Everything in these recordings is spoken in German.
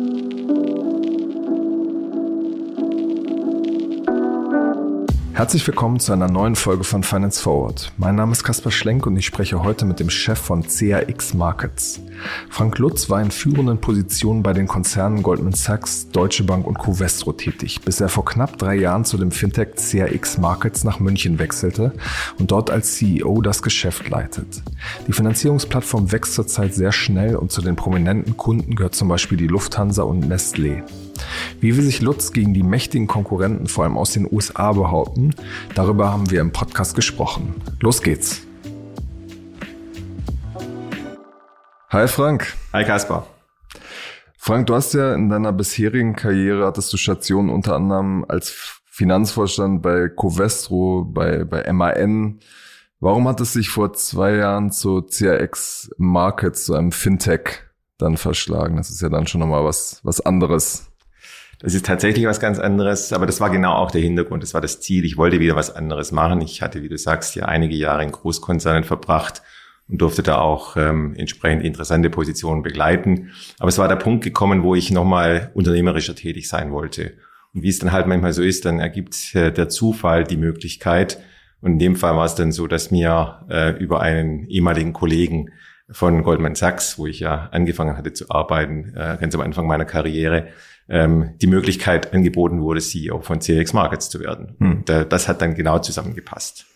thank you. Herzlich willkommen zu einer neuen Folge von Finance Forward. Mein Name ist Kaspar Schlenk und ich spreche heute mit dem Chef von CAX Markets. Frank Lutz war in führenden Positionen bei den Konzernen Goldman Sachs, Deutsche Bank und Covestro tätig, bis er vor knapp drei Jahren zu dem Fintech CAX Markets nach München wechselte und dort als CEO das Geschäft leitet. Die Finanzierungsplattform wächst zurzeit sehr schnell und zu den prominenten Kunden gehört zum Beispiel die Lufthansa und Nestlé. Wie will sich Lutz gegen die mächtigen Konkurrenten vor allem aus den USA behaupten? Darüber haben wir im Podcast gesprochen. Los geht's. Hi Frank. Hi Kaspar. Frank, du hast ja in deiner bisherigen Karriere hattest du Stationen unter anderem als Finanzvorstand bei Covestro, bei, bei MAN. Warum hat es sich vor zwei Jahren zu CRX Markets, zu einem Fintech dann verschlagen? Das ist ja dann schon nochmal was, was anderes. Das ist tatsächlich was ganz anderes, aber das war genau auch der Hintergrund. Das war das Ziel. Ich wollte wieder was anderes machen. Ich hatte, wie du sagst, ja einige Jahre in Großkonzernen verbracht und durfte da auch ähm, entsprechend interessante Positionen begleiten. Aber es war der Punkt gekommen, wo ich nochmal unternehmerischer tätig sein wollte. Und wie es dann halt manchmal so ist, dann ergibt äh, der Zufall die Möglichkeit. Und in dem Fall war es dann so, dass mir äh, über einen ehemaligen Kollegen von Goldman Sachs, wo ich ja angefangen hatte zu arbeiten, äh, ganz am Anfang meiner Karriere, ähm, die Möglichkeit angeboten wurde, CEO von CX Markets zu werden. Hm. Und, äh, das hat dann genau zusammengepasst.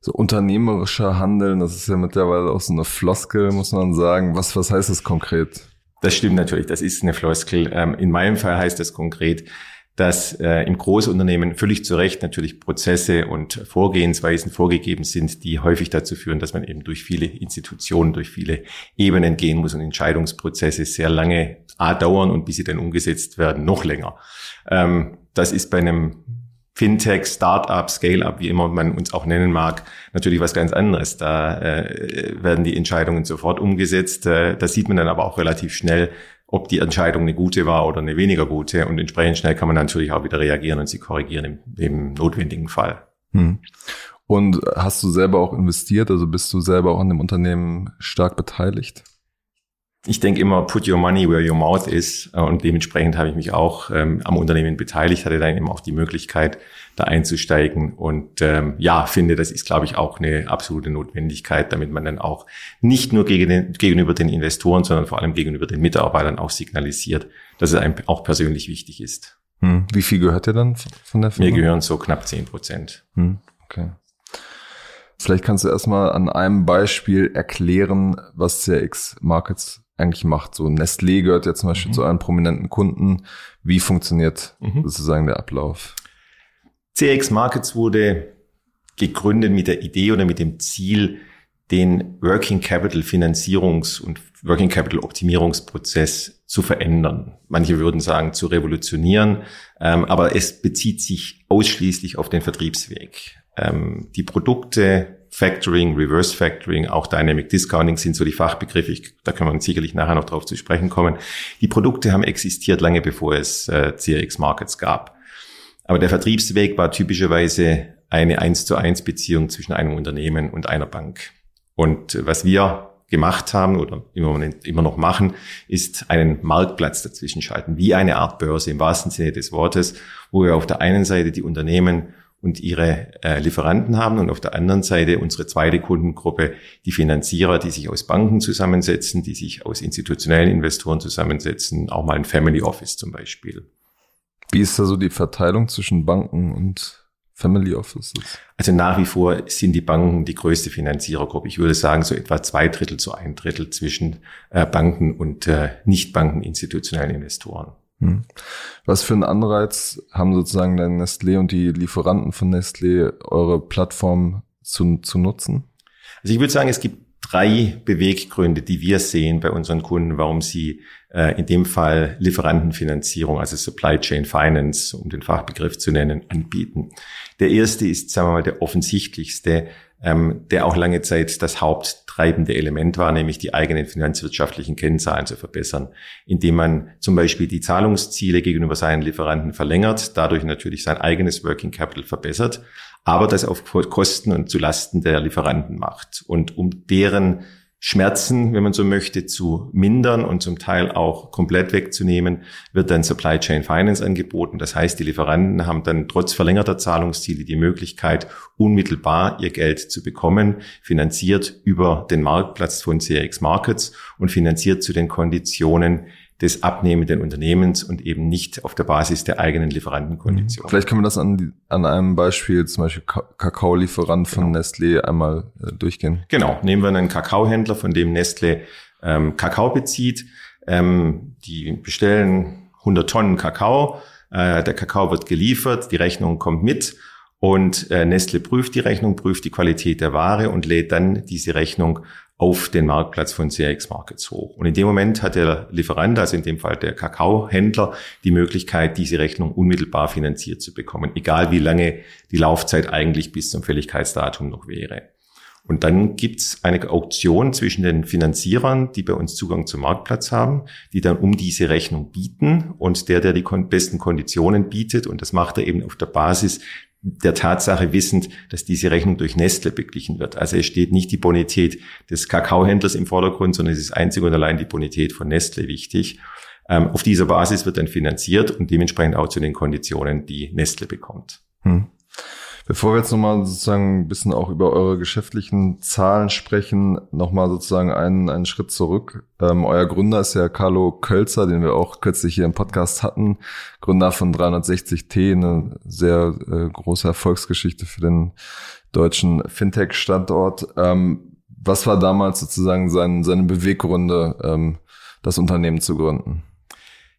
So unternehmerischer Handeln, das ist ja mittlerweile auch so eine Floskel, muss man sagen. Was, was heißt das konkret? Das stimmt natürlich, das ist eine Floskel. Ähm, in meinem Fall heißt das konkret, dass äh, im Großunternehmen völlig zu Recht natürlich Prozesse und Vorgehensweisen vorgegeben sind, die häufig dazu führen, dass man eben durch viele Institutionen, durch viele Ebenen gehen muss und Entscheidungsprozesse sehr lange A dauern und bis sie dann umgesetzt werden, noch länger. Ähm, das ist bei einem Fintech, Startup, Scale-up, wie immer man uns auch nennen mag, natürlich was ganz anderes. Da äh, werden die Entscheidungen sofort umgesetzt. Äh, da sieht man dann aber auch relativ schnell, ob die Entscheidung eine gute war oder eine weniger gute. Und entsprechend schnell kann man natürlich auch wieder reagieren und sie korrigieren im, im notwendigen Fall. Hm. Und hast du selber auch investiert? Also bist du selber auch an dem Unternehmen stark beteiligt? Ich denke immer, put your money where your mouth is. Und dementsprechend habe ich mich auch ähm, am Unternehmen beteiligt, hatte dann eben auch die Möglichkeit, da einzusteigen. Und ähm, ja, finde, das ist, glaube ich, auch eine absolute Notwendigkeit, damit man dann auch nicht nur gegen den, gegenüber den Investoren, sondern vor allem gegenüber den Mitarbeitern auch signalisiert, dass es einem auch persönlich wichtig ist. Hm. Wie viel gehört dir dann von der Firma? Mir gehören so knapp zehn Prozent. Hm. Okay. Vielleicht kannst du erstmal an einem Beispiel erklären, was CX Markets eigentlich macht. So Nestlé gehört ja zum Beispiel mhm. zu einem prominenten Kunden. Wie funktioniert mhm. sozusagen der Ablauf? CX Markets wurde gegründet mit der Idee oder mit dem Ziel, den Working Capital Finanzierungs- und Working Capital Optimierungsprozess zu verändern. Manche würden sagen, zu revolutionieren, ähm, aber es bezieht sich ausschließlich auf den Vertriebsweg. Ähm, die Produkte Factoring, Reverse Factoring, auch Dynamic Discounting sind so die Fachbegriffe. Ich, da können wir sicherlich nachher noch drauf zu sprechen kommen. Die Produkte haben existiert lange bevor es äh, CRX Markets gab. Aber der Vertriebsweg war typischerweise eine 1 zu 1 Beziehung zwischen einem Unternehmen und einer Bank. Und was wir gemacht haben oder immer, immer noch machen, ist einen Marktplatz dazwischen schalten, wie eine Art Börse im wahrsten Sinne des Wortes, wo wir auf der einen Seite die Unternehmen und ihre äh, Lieferanten haben und auf der anderen Seite unsere zweite Kundengruppe, die Finanzierer, die sich aus Banken zusammensetzen, die sich aus institutionellen Investoren zusammensetzen, auch mal ein Family Office zum Beispiel. Wie ist da so die Verteilung zwischen Banken und Family Offices? Also nach wie vor sind die Banken die größte Finanzierergruppe. Ich würde sagen, so etwa zwei Drittel zu ein Drittel zwischen äh, Banken und äh, Nicht-Banken institutionellen Investoren. Hm. Was für einen Anreiz haben sozusagen dann Nestlé und die Lieferanten von Nestlé, eure Plattform zu, zu nutzen? Also ich würde sagen, es gibt drei Beweggründe, die wir sehen bei unseren Kunden, warum sie äh, in dem Fall Lieferantenfinanzierung, also Supply Chain Finance, um den Fachbegriff zu nennen, anbieten. Der erste ist, sagen wir mal, der offensichtlichste, ähm, der auch lange Zeit das haupttreibende Element war, nämlich die eigenen finanzwirtschaftlichen Kennzahlen zu verbessern, indem man zum Beispiel die Zahlungsziele gegenüber seinen Lieferanten verlängert, dadurch natürlich sein eigenes Working Capital verbessert, aber das auf Kosten und zu Lasten der Lieferanten macht. Und um deren Schmerzen, wenn man so möchte, zu mindern und zum Teil auch komplett wegzunehmen, wird dann Supply Chain Finance angeboten. Das heißt, die Lieferanten haben dann trotz verlängerter Zahlungsziele die Möglichkeit, unmittelbar ihr Geld zu bekommen, finanziert über den Marktplatz von CRX Markets und finanziert zu den Konditionen, des abnehmenden Unternehmens und eben nicht auf der Basis der eigenen Lieferantenkondition. Vielleicht können wir das an, an einem Beispiel, zum Beispiel Kakaolieferant von genau. Nestlé einmal äh, durchgehen. Genau, nehmen wir einen Kakaohändler, von dem Nestlé ähm, Kakao bezieht. Ähm, die bestellen 100 Tonnen Kakao, äh, der Kakao wird geliefert, die Rechnung kommt mit und äh, Nestle prüft die Rechnung, prüft die Qualität der Ware und lädt dann diese Rechnung auf den Marktplatz von CRX Markets hoch. Und in dem Moment hat der Lieferant, also in dem Fall der Kakaohändler, die Möglichkeit, diese Rechnung unmittelbar finanziert zu bekommen, egal wie lange die Laufzeit eigentlich bis zum Fälligkeitsdatum noch wäre. Und dann gibt's eine Auktion zwischen den Finanzierern, die bei uns Zugang zum Marktplatz haben, die dann um diese Rechnung bieten und der, der die besten Konditionen bietet, und das macht er eben auf der Basis der Tatsache wissend, dass diese Rechnung durch Nestle beglichen wird. Also es steht nicht die Bonität des Kakaohändlers im Vordergrund, sondern es ist einzig und allein die Bonität von Nestle wichtig. Ähm, auf dieser Basis wird dann finanziert und dementsprechend auch zu den Konditionen, die Nestle bekommt. Hm. Bevor wir jetzt nochmal sozusagen ein bisschen auch über eure geschäftlichen Zahlen sprechen, nochmal sozusagen einen, einen Schritt zurück. Ähm, euer Gründer ist ja Carlo Kölzer, den wir auch kürzlich hier im Podcast hatten. Gründer von 360T, eine sehr äh, große Erfolgsgeschichte für den deutschen Fintech-Standort. Ähm, was war damals sozusagen sein, seine Beweggründe, ähm, das Unternehmen zu gründen?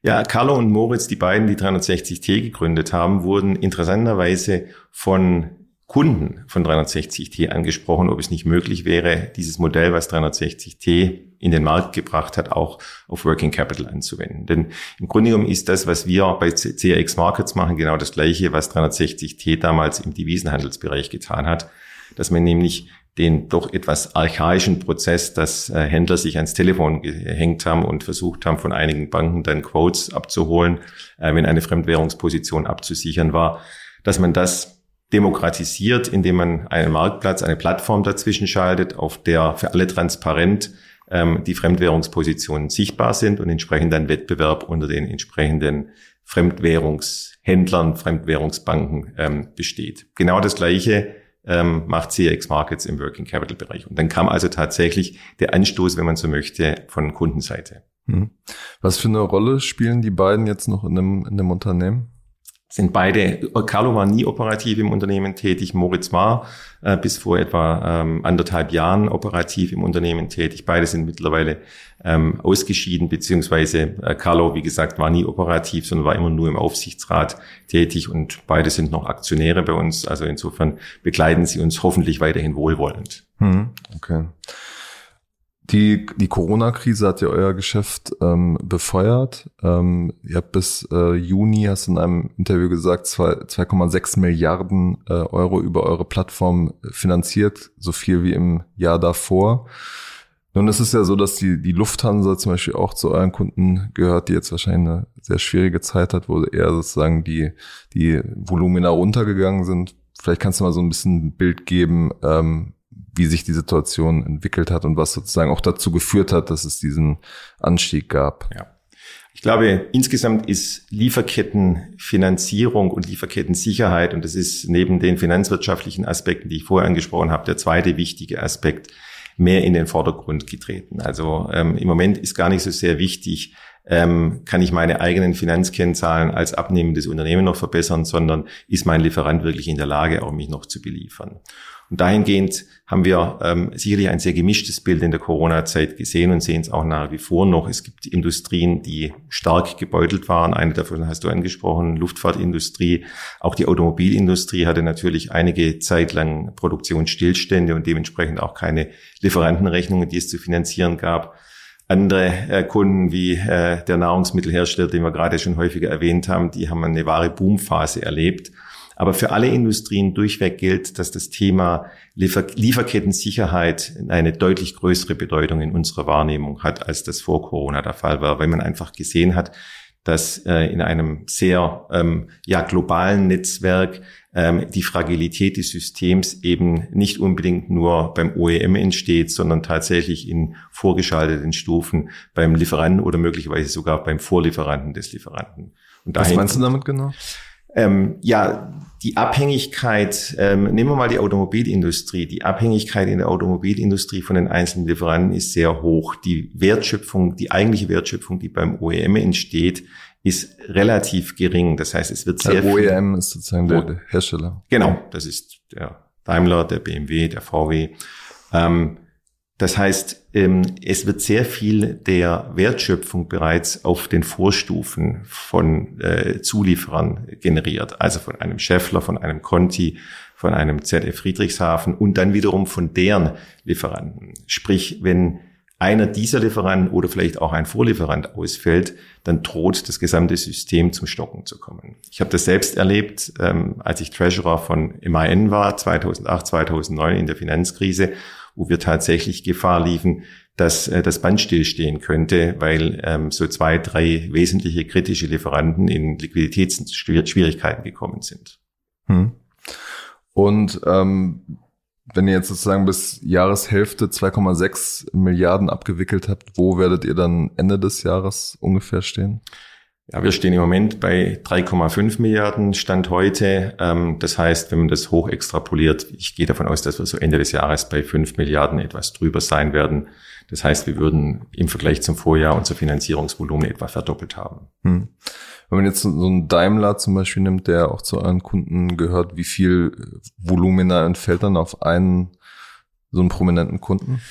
Ja, Carlo und Moritz, die beiden, die 360T gegründet haben, wurden interessanterweise von Kunden von 360T angesprochen, ob es nicht möglich wäre, dieses Modell, was 360T in den Markt gebracht hat, auch auf Working Capital anzuwenden. Denn im Grunde genommen ist das, was wir bei CRX Markets machen, genau das Gleiche, was 360T damals im Devisenhandelsbereich getan hat, dass man nämlich den doch etwas archaischen Prozess, dass äh, Händler sich ans Telefon gehängt haben und versucht haben, von einigen Banken dann Quotes abzuholen, äh, wenn eine Fremdwährungsposition abzusichern war, dass man das demokratisiert, indem man einen Marktplatz, eine Plattform dazwischen schaltet, auf der für alle transparent ähm, die Fremdwährungspositionen sichtbar sind und entsprechend dann Wettbewerb unter den entsprechenden Fremdwährungshändlern, Fremdwährungsbanken ähm, besteht. Genau das Gleiche ähm, macht CX Markets im Working Capital Bereich. Und dann kam also tatsächlich der Anstoß, wenn man so möchte, von Kundenseite. Hm. Was für eine Rolle spielen die beiden jetzt noch in dem, in dem Unternehmen? Sind beide, Carlo war nie operativ im Unternehmen tätig, Moritz war äh, bis vor etwa ähm, anderthalb Jahren operativ im Unternehmen tätig. Beide sind mittlerweile ähm, ausgeschieden, beziehungsweise äh, Carlo, wie gesagt, war nie operativ, sondern war immer nur im Aufsichtsrat tätig und beide sind noch Aktionäre bei uns. Also insofern begleiten sie uns hoffentlich weiterhin wohlwollend. Hm, okay. Die, die Corona-Krise hat ja euer Geschäft ähm, befeuert. Ähm, ihr habt bis äh, Juni, hast du in einem Interview gesagt, 2,6 Milliarden äh, Euro über eure Plattform finanziert, so viel wie im Jahr davor. Nun ist es ja so, dass die, die Lufthansa zum Beispiel auch zu euren Kunden gehört, die jetzt wahrscheinlich eine sehr schwierige Zeit hat, wo eher sozusagen die, die Volumina runtergegangen sind. Vielleicht kannst du mal so ein bisschen ein Bild geben, ähm, wie sich die Situation entwickelt hat und was sozusagen auch dazu geführt hat, dass es diesen Anstieg gab. Ja. Ich glaube, insgesamt ist Lieferkettenfinanzierung und Lieferkettensicherheit, und das ist neben den finanzwirtschaftlichen Aspekten, die ich vorher angesprochen habe, der zweite wichtige Aspekt, mehr in den Vordergrund getreten. Also ähm, im Moment ist gar nicht so sehr wichtig, ähm, kann ich meine eigenen Finanzkennzahlen als abnehmendes Unternehmen noch verbessern, sondern ist mein Lieferant wirklich in der Lage, auch mich noch zu beliefern. Und dahingehend haben wir ähm, sicherlich ein sehr gemischtes Bild in der Corona-Zeit gesehen und sehen es auch nach wie vor noch. Es gibt Industrien, die stark gebeutelt waren. Eine davon hast du angesprochen, Luftfahrtindustrie. Auch die Automobilindustrie hatte natürlich einige Zeit lang Produktionsstillstände und dementsprechend auch keine Lieferantenrechnungen, die es zu finanzieren gab. Andere äh, Kunden wie äh, der Nahrungsmittelhersteller, den wir gerade schon häufiger erwähnt haben, die haben eine wahre Boomphase erlebt. Aber für alle Industrien durchweg gilt, dass das Thema Liefer Lieferkettensicherheit eine deutlich größere Bedeutung in unserer Wahrnehmung hat, als das vor Corona der Fall war, weil man einfach gesehen hat, dass äh, in einem sehr ähm, ja, globalen Netzwerk ähm, die Fragilität des Systems eben nicht unbedingt nur beim OEM entsteht, sondern tatsächlich in vorgeschalteten Stufen beim Lieferanten oder möglicherweise sogar beim Vorlieferanten des Lieferanten. Was meinst du damit genau? Ähm, ja, die Abhängigkeit, ähm, nehmen wir mal die Automobilindustrie, die Abhängigkeit in der Automobilindustrie von den einzelnen Lieferanten ist sehr hoch. Die Wertschöpfung, die eigentliche Wertschöpfung, die beim OEM entsteht, ist relativ gering. Das heißt, es wird sehr der OEM ist sozusagen der, der, Hersteller. Genau, das ist der Daimler, der BMW, der VW. Ähm, das heißt, ähm, es wird sehr viel der Wertschöpfung bereits auf den Vorstufen von äh, Zulieferern generiert, also von einem Scheffler, von einem Conti, von einem ZF Friedrichshafen und dann wiederum von deren Lieferanten. Sprich, wenn einer dieser Lieferanten oder vielleicht auch ein Vorlieferant ausfällt, dann droht das gesamte System zum Stocken zu kommen. Ich habe das selbst erlebt, ähm, als ich Treasurer von MAN war, 2008, 2009 in der Finanzkrise wo wir tatsächlich Gefahr liefen, dass äh, das Band stillstehen könnte, weil ähm, so zwei, drei wesentliche kritische Lieferanten in Liquiditätsschwierigkeiten gekommen sind. Hm. Und ähm, wenn ihr jetzt sozusagen bis Jahreshälfte 2,6 Milliarden abgewickelt habt, wo werdet ihr dann Ende des Jahres ungefähr stehen? Ja, wir stehen im Moment bei 3,5 Milliarden Stand heute. Ähm, das heißt, wenn man das hoch extrapoliert, ich gehe davon aus, dass wir so Ende des Jahres bei 5 Milliarden etwas drüber sein werden. Das heißt, wir würden im Vergleich zum Vorjahr unser Finanzierungsvolumen etwa verdoppelt haben. Hm. Wenn man jetzt so einen Daimler zum Beispiel nimmt, der auch zu euren Kunden gehört, wie viel Volumina entfällt dann auf einen so einen prominenten Kunden?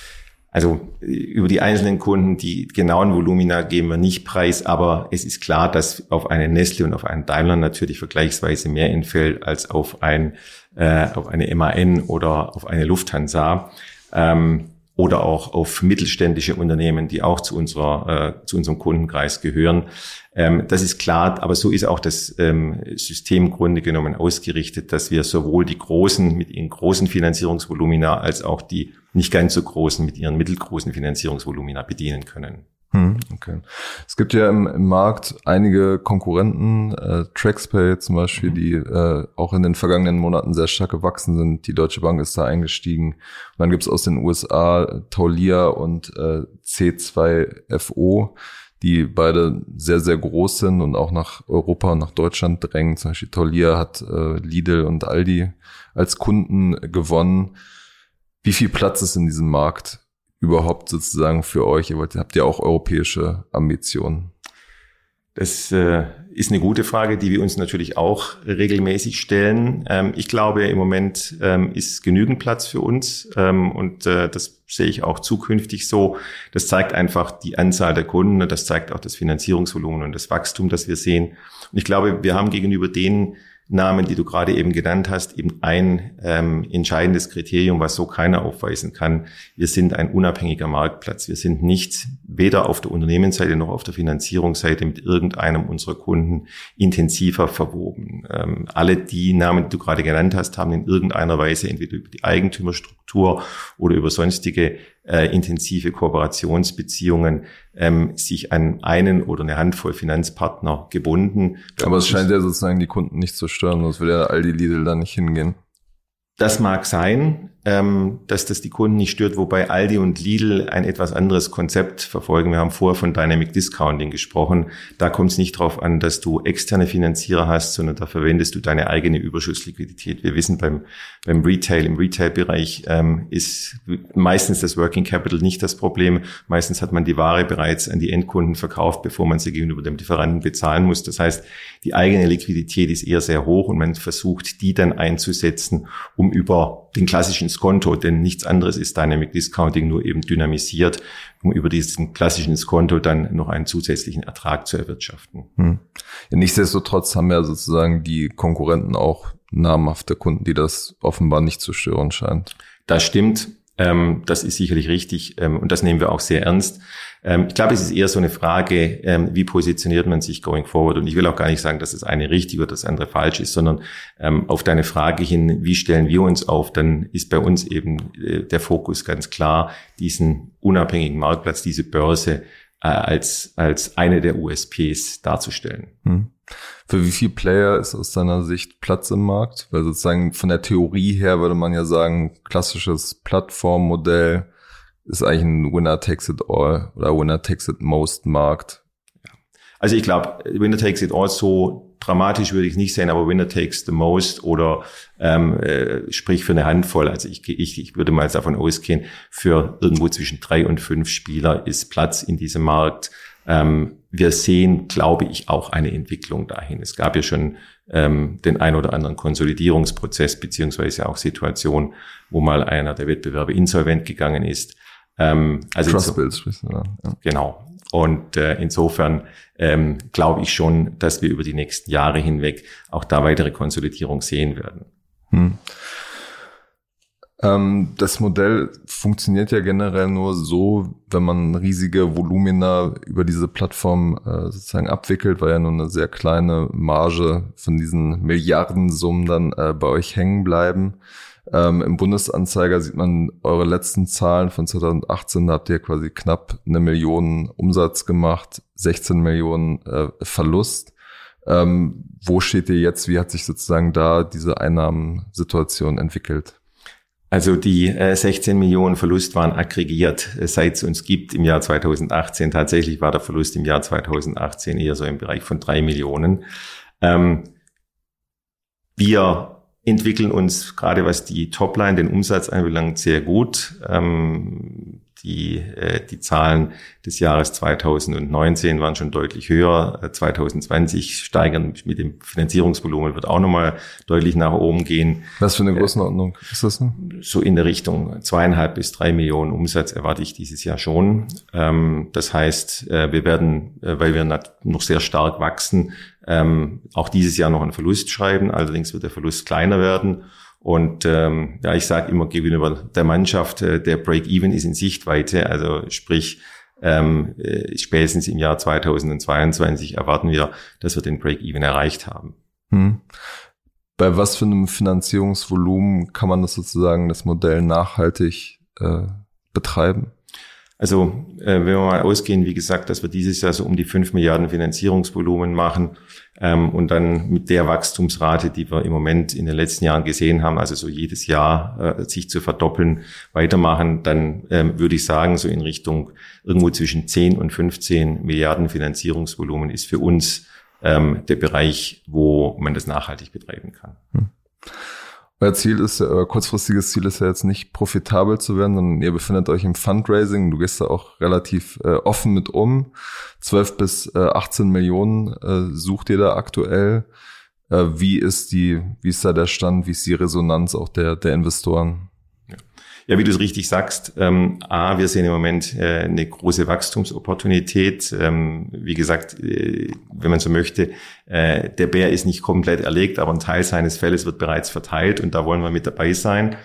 Also über die einzelnen Kunden, die genauen Volumina geben wir nicht preis, aber es ist klar, dass auf eine Nestle und auf einen Daimler natürlich vergleichsweise mehr entfällt als auf ein äh, auf eine MAN oder auf eine Lufthansa. Ähm, oder auch auf mittelständische Unternehmen, die auch zu unserer äh, zu unserem Kundenkreis gehören. Ähm, das ist klar, aber so ist auch das ähm, System Grunde genommen ausgerichtet, dass wir sowohl die großen mit ihren großen Finanzierungsvolumina als auch die nicht ganz so großen mit ihren mittelgroßen Finanzierungsvolumina bedienen können. Hm, okay. Es gibt ja im, im Markt einige Konkurrenten, äh, TraxPay zum Beispiel, die äh, auch in den vergangenen Monaten sehr stark gewachsen sind. Die Deutsche Bank ist da eingestiegen. Und dann gibt's aus den USA Taulia und äh, C2FO, die beide sehr, sehr groß sind und auch nach Europa und nach Deutschland drängen. Zum Beispiel Taulia hat äh, Lidl und Aldi als Kunden gewonnen. Wie viel Platz ist in diesem Markt überhaupt sozusagen für euch? Ihr habt ja auch europäische Ambitionen. Das äh, ist eine gute Frage, die wir uns natürlich auch regelmäßig stellen. Ähm, ich glaube, im Moment ähm, ist genügend Platz für uns ähm, und äh, das sehe ich auch zukünftig so. Das zeigt einfach die Anzahl der Kunden, das zeigt auch das Finanzierungsvolumen und das Wachstum, das wir sehen. Und ich glaube, wir haben gegenüber denen, Namen, die du gerade eben genannt hast, eben ein ähm, entscheidendes Kriterium, was so keiner aufweisen kann. Wir sind ein unabhängiger Marktplatz. Wir sind nicht weder auf der Unternehmensseite noch auf der Finanzierungsseite mit irgendeinem unserer Kunden intensiver verwoben. Ähm, alle die Namen, die du gerade genannt hast, haben in irgendeiner Weise entweder über die Eigentümerstruktur oder über sonstige äh, intensive Kooperationsbeziehungen ähm, sich an einen oder eine Handvoll Finanzpartner gebunden. Aber es scheint ja sozusagen die Kunden nicht zu stören, sonst würde ja all die Lidl da nicht hingehen. Das mag sein, ähm, dass das die Kunden nicht stört, wobei Aldi und Lidl ein etwas anderes Konzept verfolgen. Wir haben vorher von Dynamic Discounting gesprochen. Da kommt es nicht darauf an, dass du externe Finanzierer hast, sondern da verwendest du deine eigene Überschussliquidität. Wir wissen beim, beim Retail, im Retail-Bereich ähm, ist meistens das Working Capital nicht das Problem. Meistens hat man die Ware bereits an die Endkunden verkauft, bevor man sie gegenüber dem Lieferanten bezahlen muss. Das heißt, die eigene Liquidität ist eher sehr hoch und man versucht, die dann einzusetzen, um über den klassischen Skonto, denn nichts anderes ist Dynamic Discounting nur eben dynamisiert, um über diesen klassischen Skonto dann noch einen zusätzlichen Ertrag zu erwirtschaften. Hm. Ja, nichtsdestotrotz haben ja sozusagen die Konkurrenten auch namhafte Kunden, die das offenbar nicht zu stören scheint. Das stimmt. Ähm, das ist sicherlich richtig ähm, und das nehmen wir auch sehr ernst. Ähm, ich glaube, es ist eher so eine Frage, ähm, wie positioniert man sich going forward? Und ich will auch gar nicht sagen, dass das eine richtig oder das andere falsch ist, sondern ähm, auf deine Frage hin, wie stellen wir uns auf, dann ist bei uns eben äh, der Fokus ganz klar, diesen unabhängigen Marktplatz, diese Börse äh, als, als eine der USPs darzustellen. Hm. Für wie viele Player ist aus deiner Sicht Platz im Markt? Weil sozusagen von der Theorie her würde man ja sagen, klassisches Plattformmodell ist eigentlich ein Winner takes it all oder Winner takes it most Markt. Also ich glaube, Winner takes it all so dramatisch würde ich nicht sehen, aber Winner takes the most oder ähm, äh, sprich für eine Handvoll. Also ich, ich, ich würde mal davon ausgehen, für irgendwo zwischen drei und fünf Spieler ist Platz in diesem Markt. Ähm, wir sehen, glaube ich, auch eine Entwicklung dahin. Es gab ja schon ähm, den ein oder anderen Konsolidierungsprozess beziehungsweise auch Situationen, wo mal einer der Wettbewerbe insolvent gegangen ist. Ähm, also Trust so, ja. Genau. Und äh, insofern ähm, glaube ich schon, dass wir über die nächsten Jahre hinweg auch da weitere Konsolidierung sehen werden. Hm. Ähm, das Modell funktioniert ja generell nur so, wenn man riesige Volumina über diese Plattform äh, sozusagen abwickelt, weil ja nur eine sehr kleine Marge von diesen Milliardensummen dann äh, bei euch hängen bleiben. Ähm, Im Bundesanzeiger sieht man eure letzten Zahlen von 2018, da habt ihr quasi knapp eine Million Umsatz gemacht, 16 Millionen äh, Verlust. Ähm, wo steht ihr jetzt? Wie hat sich sozusagen da diese Einnahmensituation entwickelt? Also die äh, 16 Millionen Verlust waren aggregiert, äh, seit es uns gibt im Jahr 2018. Tatsächlich war der Verlust im Jahr 2018 eher so im Bereich von drei Millionen. Ähm, wir entwickeln uns gerade was die Topline, den Umsatz anbelangt, sehr gut. Ähm, die, äh, die Zahlen des Jahres 2019 waren schon deutlich höher. 2020 äh, steigern mit dem Finanzierungsvolumen wird auch nochmal deutlich nach oben gehen. Was für eine äh, Größenordnung ist das denn? So in der Richtung zweieinhalb bis drei Millionen Umsatz erwarte ich dieses Jahr schon. Ähm, das heißt, äh, wir werden, äh, weil wir noch sehr stark wachsen, ähm, auch dieses Jahr noch einen Verlust schreiben. Allerdings wird der Verlust kleiner werden. Und ähm, ja, ich sage immer gegenüber der Mannschaft, äh, der Break-Even ist in Sichtweite. Also sprich, ähm, äh, spätestens im Jahr 2022 erwarten wir, dass wir den Break-Even erreicht haben. Hm. Bei was für einem Finanzierungsvolumen kann man das sozusagen, das Modell nachhaltig äh, betreiben? Also äh, wenn wir mal ausgehen, wie gesagt, dass wir dieses Jahr so um die fünf Milliarden Finanzierungsvolumen machen ähm, und dann mit der Wachstumsrate, die wir im Moment in den letzten Jahren gesehen haben, also so jedes Jahr äh, sich zu verdoppeln, weitermachen, dann ähm, würde ich sagen, so in Richtung irgendwo zwischen 10 und 15 Milliarden Finanzierungsvolumen ist für uns ähm, der Bereich, wo man das nachhaltig betreiben kann. Hm. Euer Ziel ist, euer kurzfristiges Ziel ist ja jetzt nicht profitabel zu werden, sondern ihr befindet euch im Fundraising. Du gehst da auch relativ äh, offen mit um. 12 bis äh, 18 Millionen äh, sucht ihr da aktuell. Äh, wie ist die, wie ist da der Stand? Wie ist die Resonanz auch der, der Investoren? Ja, wie du es richtig sagst, ähm, A, wir sehen im Moment äh, eine große Wachstumsopportunität. Ähm, wie gesagt, äh, wenn man so möchte, äh, der Bär ist nicht komplett erlegt, aber ein Teil seines Felles wird bereits verteilt und da wollen wir mit dabei sein.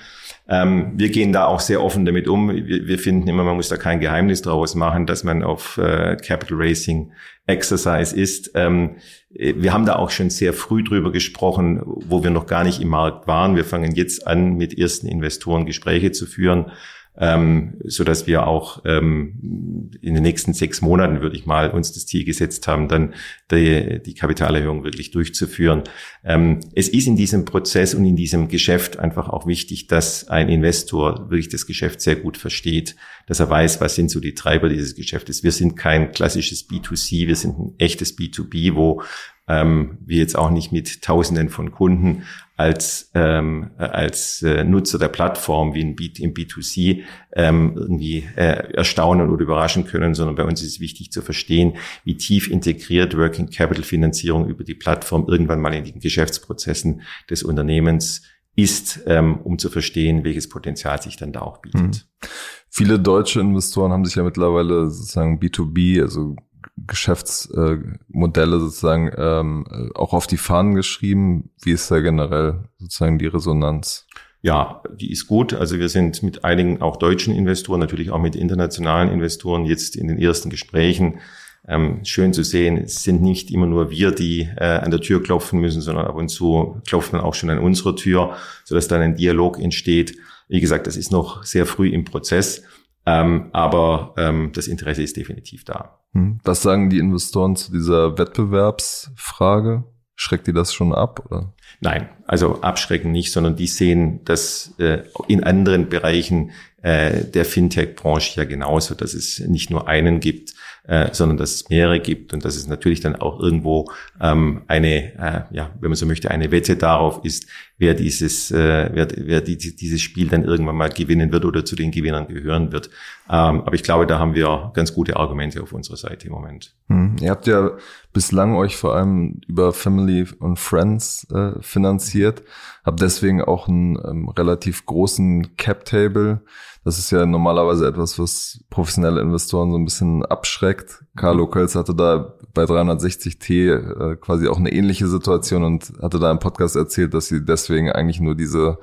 Ähm, wir gehen da auch sehr offen damit um. Wir, wir, finden immer, man muss da kein Geheimnis draus machen, dass man auf äh, Capital Racing Exercise ist. Ähm, wir haben da auch schon sehr früh drüber gesprochen, wo wir noch gar nicht im Markt waren. Wir fangen jetzt an, mit ersten Investoren Gespräche zu führen ähm, so dass wir auch ähm, in den nächsten sechs Monaten, würde ich mal, uns das Ziel gesetzt haben, dann die, die Kapitalerhöhung wirklich durchzuführen. Ähm, es ist in diesem Prozess und in diesem Geschäft einfach auch wichtig, dass ein Investor wirklich das Geschäft sehr gut versteht, dass er weiß, was sind so die Treiber dieses Geschäftes. Wir sind kein klassisches B2C, wir sind ein echtes B2B, wo ähm, wir jetzt auch nicht mit Tausenden von Kunden als, ähm, als äh, Nutzer der Plattform wie in B, im B2C ähm, irgendwie äh, erstaunen oder überraschen können, sondern bei uns ist es wichtig zu verstehen, wie tief integriert Working Capital Finanzierung über die Plattform irgendwann mal in den Geschäftsprozessen des Unternehmens ist, ähm, um zu verstehen, welches Potenzial sich dann da auch bietet. Hm. Viele deutsche Investoren haben sich ja mittlerweile sozusagen B2B, also Geschäftsmodelle sozusagen ähm, auch auf die Fahnen geschrieben. Wie ist da generell sozusagen die Resonanz? Ja, die ist gut. Also wir sind mit einigen auch deutschen Investoren, natürlich auch mit internationalen Investoren jetzt in den ersten Gesprächen. Ähm, schön zu sehen, es sind nicht immer nur wir, die äh, an der Tür klopfen müssen, sondern ab und zu klopft man auch schon an unserer Tür, sodass dann ein Dialog entsteht. Wie gesagt, das ist noch sehr früh im Prozess. Ähm, aber ähm, das Interesse ist definitiv da. Hm. Was sagen die Investoren zu dieser Wettbewerbsfrage? Schreckt die das schon ab? Oder? Nein, also abschrecken nicht, sondern die sehen dass äh, in anderen Bereichen äh, der Fintech-Branche ja genauso, dass es nicht nur einen gibt, äh, sondern dass es mehrere gibt und dass es natürlich dann auch irgendwo ähm, eine, äh, ja, wenn man so möchte, eine Wette darauf ist, wer dieses, äh, wer, wer die, dieses Spiel dann irgendwann mal gewinnen wird oder zu den Gewinnern gehören wird. Ähm, aber ich glaube, da haben wir ganz gute Argumente auf unserer Seite im Moment. Hm. Ihr habt ja bislang euch vor allem über Family und Friends äh, finanziert, habt deswegen auch einen ähm, relativ großen Cap-Table das ist ja normalerweise etwas, was professionelle Investoren so ein bisschen abschreckt. Carlo Kölz hatte da bei 360T äh, quasi auch eine ähnliche Situation und hatte da im Podcast erzählt, dass sie deswegen eigentlich nur diese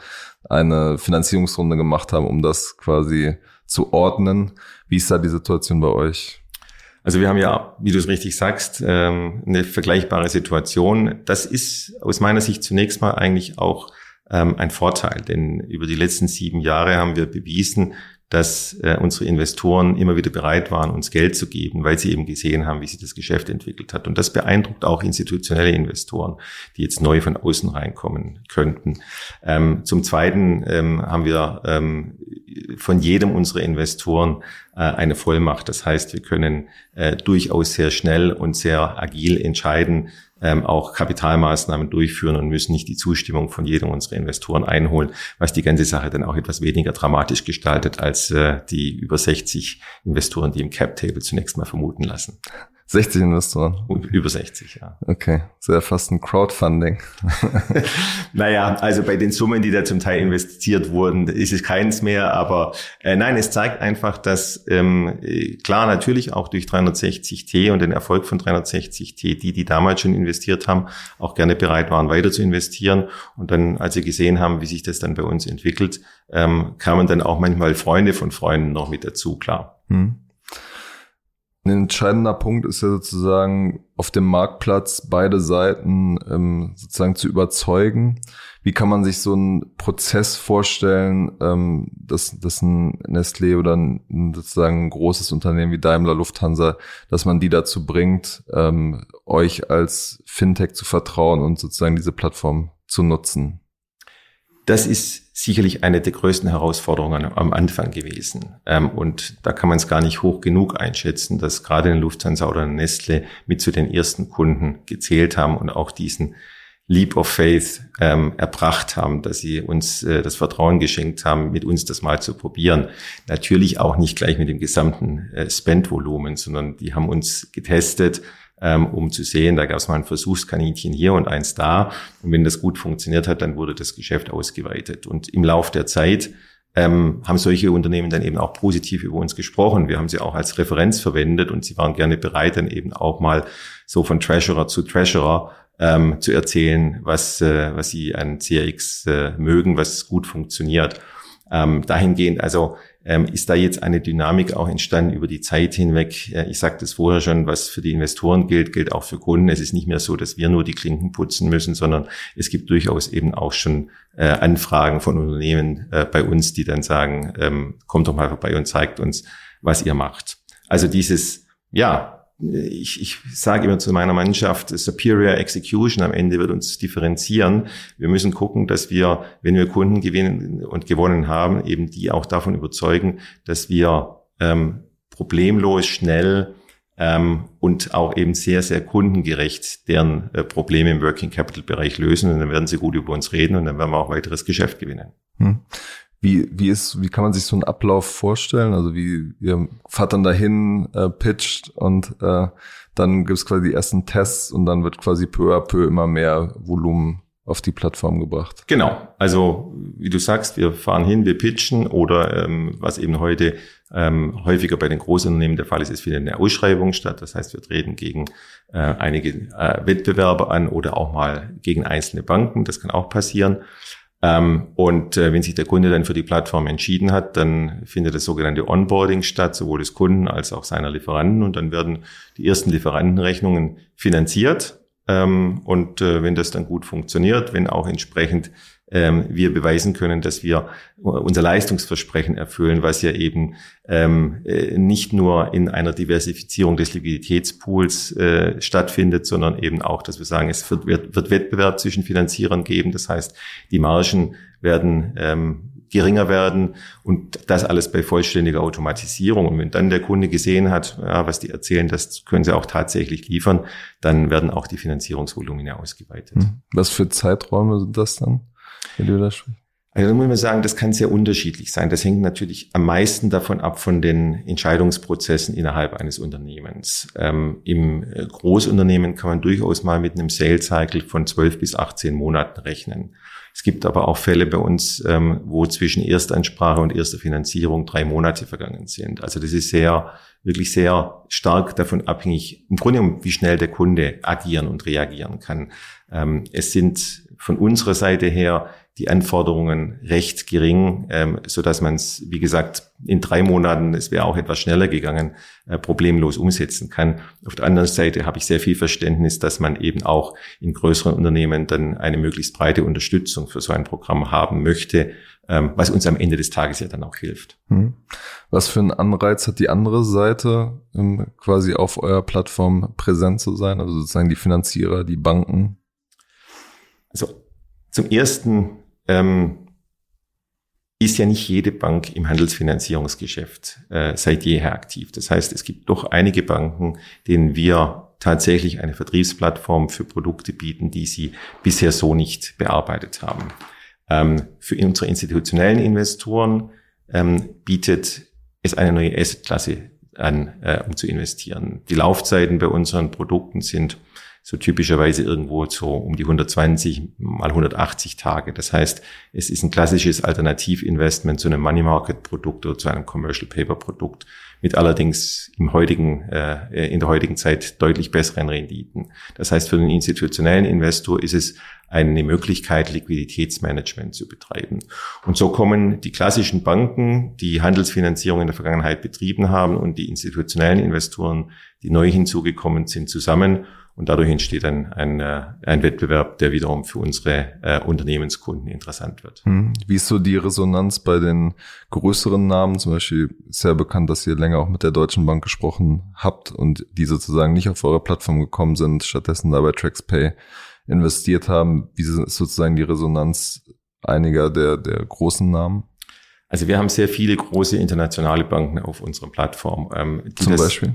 eine Finanzierungsrunde gemacht haben, um das quasi zu ordnen. Wie ist da die Situation bei euch? Also wir haben ja, wie du es richtig sagst, ähm, eine vergleichbare Situation. Das ist aus meiner Sicht zunächst mal eigentlich auch ähm, ein Vorteil, denn über die letzten sieben Jahre haben wir bewiesen, dass äh, unsere Investoren immer wieder bereit waren, uns Geld zu geben, weil sie eben gesehen haben, wie sich das Geschäft entwickelt hat. Und das beeindruckt auch institutionelle Investoren, die jetzt neu von außen reinkommen könnten. Ähm, zum Zweiten ähm, haben wir ähm, von jedem unserer Investoren äh, eine Vollmacht. Das heißt, wir können äh, durchaus sehr schnell und sehr agil entscheiden, ähm, auch Kapitalmaßnahmen durchführen und müssen nicht die Zustimmung von jedem unserer Investoren einholen, was die ganze Sache dann auch etwas weniger dramatisch gestaltet als äh, die über 60 Investoren, die im Cap-Table zunächst mal vermuten lassen. 60 Investoren. Über 60, ja. Okay, sehr fast ein Crowdfunding. naja, also bei den Summen, die da zum Teil investiert wurden, ist es keins mehr. Aber äh, nein, es zeigt einfach, dass ähm, klar natürlich auch durch 360T und den Erfolg von 360T, die, die damals schon investiert haben, auch gerne bereit waren, weiter zu investieren. Und dann, als sie gesehen haben, wie sich das dann bei uns entwickelt, ähm, kamen dann auch manchmal Freunde von Freunden noch mit dazu, klar. Hm. Ein entscheidender Punkt ist ja sozusagen auf dem Marktplatz beide Seiten ähm, sozusagen zu überzeugen. Wie kann man sich so einen Prozess vorstellen, ähm, dass, dass ein Nestlé oder ein, sozusagen ein großes Unternehmen wie Daimler, Lufthansa, dass man die dazu bringt, ähm, euch als Fintech zu vertrauen und sozusagen diese Plattform zu nutzen? Das ist sicherlich eine der größten Herausforderungen am Anfang gewesen. Ähm, und da kann man es gar nicht hoch genug einschätzen, dass gerade eine Lufthansa oder eine Nestle mit zu den ersten Kunden gezählt haben und auch diesen Leap of Faith ähm, erbracht haben, dass sie uns äh, das Vertrauen geschenkt haben, mit uns das mal zu probieren. Natürlich auch nicht gleich mit dem gesamten äh, Spendvolumen, sondern die haben uns getestet, ähm, um zu sehen, da gab es mal ein Versuchskaninchen hier und eins da. Und wenn das gut funktioniert hat, dann wurde das Geschäft ausgeweitet. Und im Lauf der Zeit ähm, haben solche Unternehmen dann eben auch positiv über uns gesprochen. Wir haben sie auch als Referenz verwendet und sie waren gerne bereit, dann eben auch mal so von Treasurer zu Treasurer ähm, zu erzählen, was, äh, was sie an CRX äh, mögen, was gut funktioniert. Ähm, dahingehend, also ähm, ist da jetzt eine Dynamik auch entstanden über die Zeit hinweg. Äh, ich sagte es vorher schon, was für die Investoren gilt, gilt auch für Kunden. Es ist nicht mehr so, dass wir nur die Klinken putzen müssen, sondern es gibt durchaus eben auch schon äh, Anfragen von Unternehmen äh, bei uns, die dann sagen, ähm, kommt doch mal vorbei und zeigt uns, was ihr macht. Also dieses, ja, ich, ich sage immer zu meiner Mannschaft, Superior Execution am Ende wird uns differenzieren. Wir müssen gucken, dass wir, wenn wir Kunden gewinnen und gewonnen haben, eben die auch davon überzeugen, dass wir ähm, problemlos, schnell ähm, und auch eben sehr, sehr kundengerecht deren äh, Probleme im Working Capital Bereich lösen. Und dann werden sie gut über uns reden und dann werden wir auch weiteres Geschäft gewinnen. Hm. Wie, wie ist, wie kann man sich so einen Ablauf vorstellen? Also wie ihr fahrt dann dahin, äh, pitcht und äh, dann gibt's quasi die ersten Tests und dann wird quasi peu à peu immer mehr Volumen auf die Plattform gebracht. Genau. Also wie du sagst, wir fahren hin, wir pitchen oder ähm, was eben heute ähm, häufiger bei den Großunternehmen der Fall ist, es findet eine Ausschreibung statt. Das heißt, wir treten gegen äh, einige äh, Wettbewerber an oder auch mal gegen einzelne Banken. Das kann auch passieren. Ähm, und äh, wenn sich der Kunde dann für die Plattform entschieden hat, dann findet das sogenannte Onboarding statt, sowohl des Kunden als auch seiner Lieferanten. Und dann werden die ersten Lieferantenrechnungen finanziert. Ähm, und äh, wenn das dann gut funktioniert, wenn auch entsprechend ähm, wir beweisen können, dass wir unser Leistungsversprechen erfüllen, was ja eben ähm, äh, nicht nur in einer Diversifizierung des Liquiditätspools äh, stattfindet, sondern eben auch, dass wir sagen, es wird, wird, wird Wettbewerb zwischen Finanzierern geben. Das heißt, die Margen werden ähm, geringer werden und das alles bei vollständiger Automatisierung. Und wenn dann der Kunde gesehen hat, ja, was die erzählen, das können sie auch tatsächlich liefern, dann werden auch die Finanzierungsvolumina ausgeweitet. Hm. Was für Zeiträume sind das dann, wenn du das sprichst? Also muss man sagen, das kann sehr unterschiedlich sein. Das hängt natürlich am meisten davon ab von den Entscheidungsprozessen innerhalb eines Unternehmens. Ähm, Im äh, Großunternehmen kann man durchaus mal mit einem Sales Cycle von 12 bis 18 Monaten rechnen. Es gibt aber auch Fälle bei uns, ähm, wo zwischen Erstansprache und erster Finanzierung drei Monate vergangen sind. Also das ist sehr, wirklich sehr stark davon abhängig, im Grunde genommen, wie schnell der Kunde agieren und reagieren kann. Ähm, es sind von unserer Seite her die Anforderungen recht gering, ähm, so dass man es, wie gesagt, in drei Monaten, es wäre auch etwas schneller gegangen, äh, problemlos umsetzen kann. Auf der anderen Seite habe ich sehr viel Verständnis, dass man eben auch in größeren Unternehmen dann eine möglichst breite Unterstützung für so ein Programm haben möchte, ähm, was uns am Ende des Tages ja dann auch hilft. Hm. Was für einen Anreiz hat die andere Seite, um quasi auf eurer Plattform präsent zu sein, also sozusagen die Finanzierer, die Banken? Also zum ersten ähm, ist ja nicht jede Bank im Handelsfinanzierungsgeschäft äh, seit jeher aktiv. Das heißt, es gibt doch einige Banken, denen wir tatsächlich eine Vertriebsplattform für Produkte bieten, die sie bisher so nicht bearbeitet haben. Ähm, für unsere institutionellen Investoren ähm, bietet es eine neue Assetklasse an, äh, um zu investieren. Die Laufzeiten bei unseren Produkten sind so typischerweise irgendwo so um die 120 mal 180 Tage. Das heißt, es ist ein klassisches Alternativinvestment zu einem Money Market Produkt oder zu einem Commercial Paper Produkt mit allerdings im heutigen, äh, in der heutigen Zeit deutlich besseren Renditen. Das heißt, für den institutionellen Investor ist es eine Möglichkeit, Liquiditätsmanagement zu betreiben. Und so kommen die klassischen Banken, die Handelsfinanzierung in der Vergangenheit betrieben haben und die institutionellen Investoren, die neu hinzugekommen sind, zusammen und dadurch entsteht ein, ein, äh, ein Wettbewerb, der wiederum für unsere äh, Unternehmenskunden interessant wird. Hm. Wie ist so die Resonanz bei den größeren Namen? Zum Beispiel sehr bekannt, dass ihr länger auch mit der Deutschen Bank gesprochen habt und die sozusagen nicht auf eure Plattform gekommen sind, stattdessen dabei TraxPay investiert haben. Wie ist sozusagen die Resonanz einiger der, der großen Namen? Also wir haben sehr viele große internationale Banken auf unserer Plattform. Ähm, zum das, Beispiel?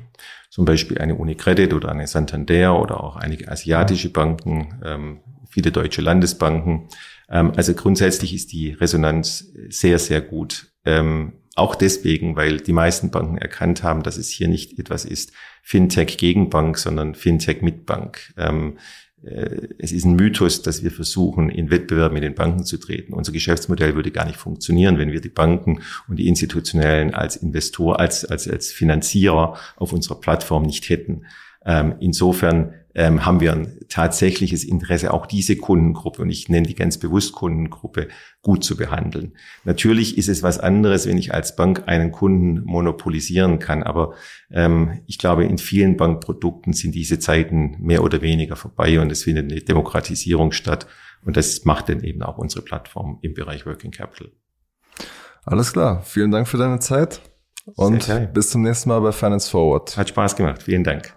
Zum Beispiel eine Unicredit oder eine Santander oder auch einige asiatische Banken, ähm, viele deutsche Landesbanken. Ähm, also grundsätzlich ist die Resonanz sehr, sehr gut. Ähm, auch deswegen, weil die meisten Banken erkannt haben, dass es hier nicht etwas ist Fintech gegen Bank, sondern Fintech mit Bank. Ähm, äh, es ist ein Mythos, dass wir versuchen, in Wettbewerb mit den Banken zu treten. Unser Geschäftsmodell würde gar nicht funktionieren, wenn wir die Banken und die Institutionellen als Investor, als, als, als Finanzierer auf unserer Plattform nicht hätten. Ähm, insofern ähm, haben wir ein tatsächliches Interesse, auch diese Kundengruppe, und ich nenne die ganz bewusst Kundengruppe, gut zu behandeln. Natürlich ist es was anderes, wenn ich als Bank einen Kunden monopolisieren kann, aber ähm, ich glaube, in vielen Bankprodukten sind diese Zeiten mehr oder weniger vorbei und es findet eine Demokratisierung statt und das macht dann eben auch unsere Plattform im Bereich Working Capital. Alles klar, vielen Dank für deine Zeit und bis zum nächsten Mal bei Finance Forward. Hat Spaß gemacht, vielen Dank.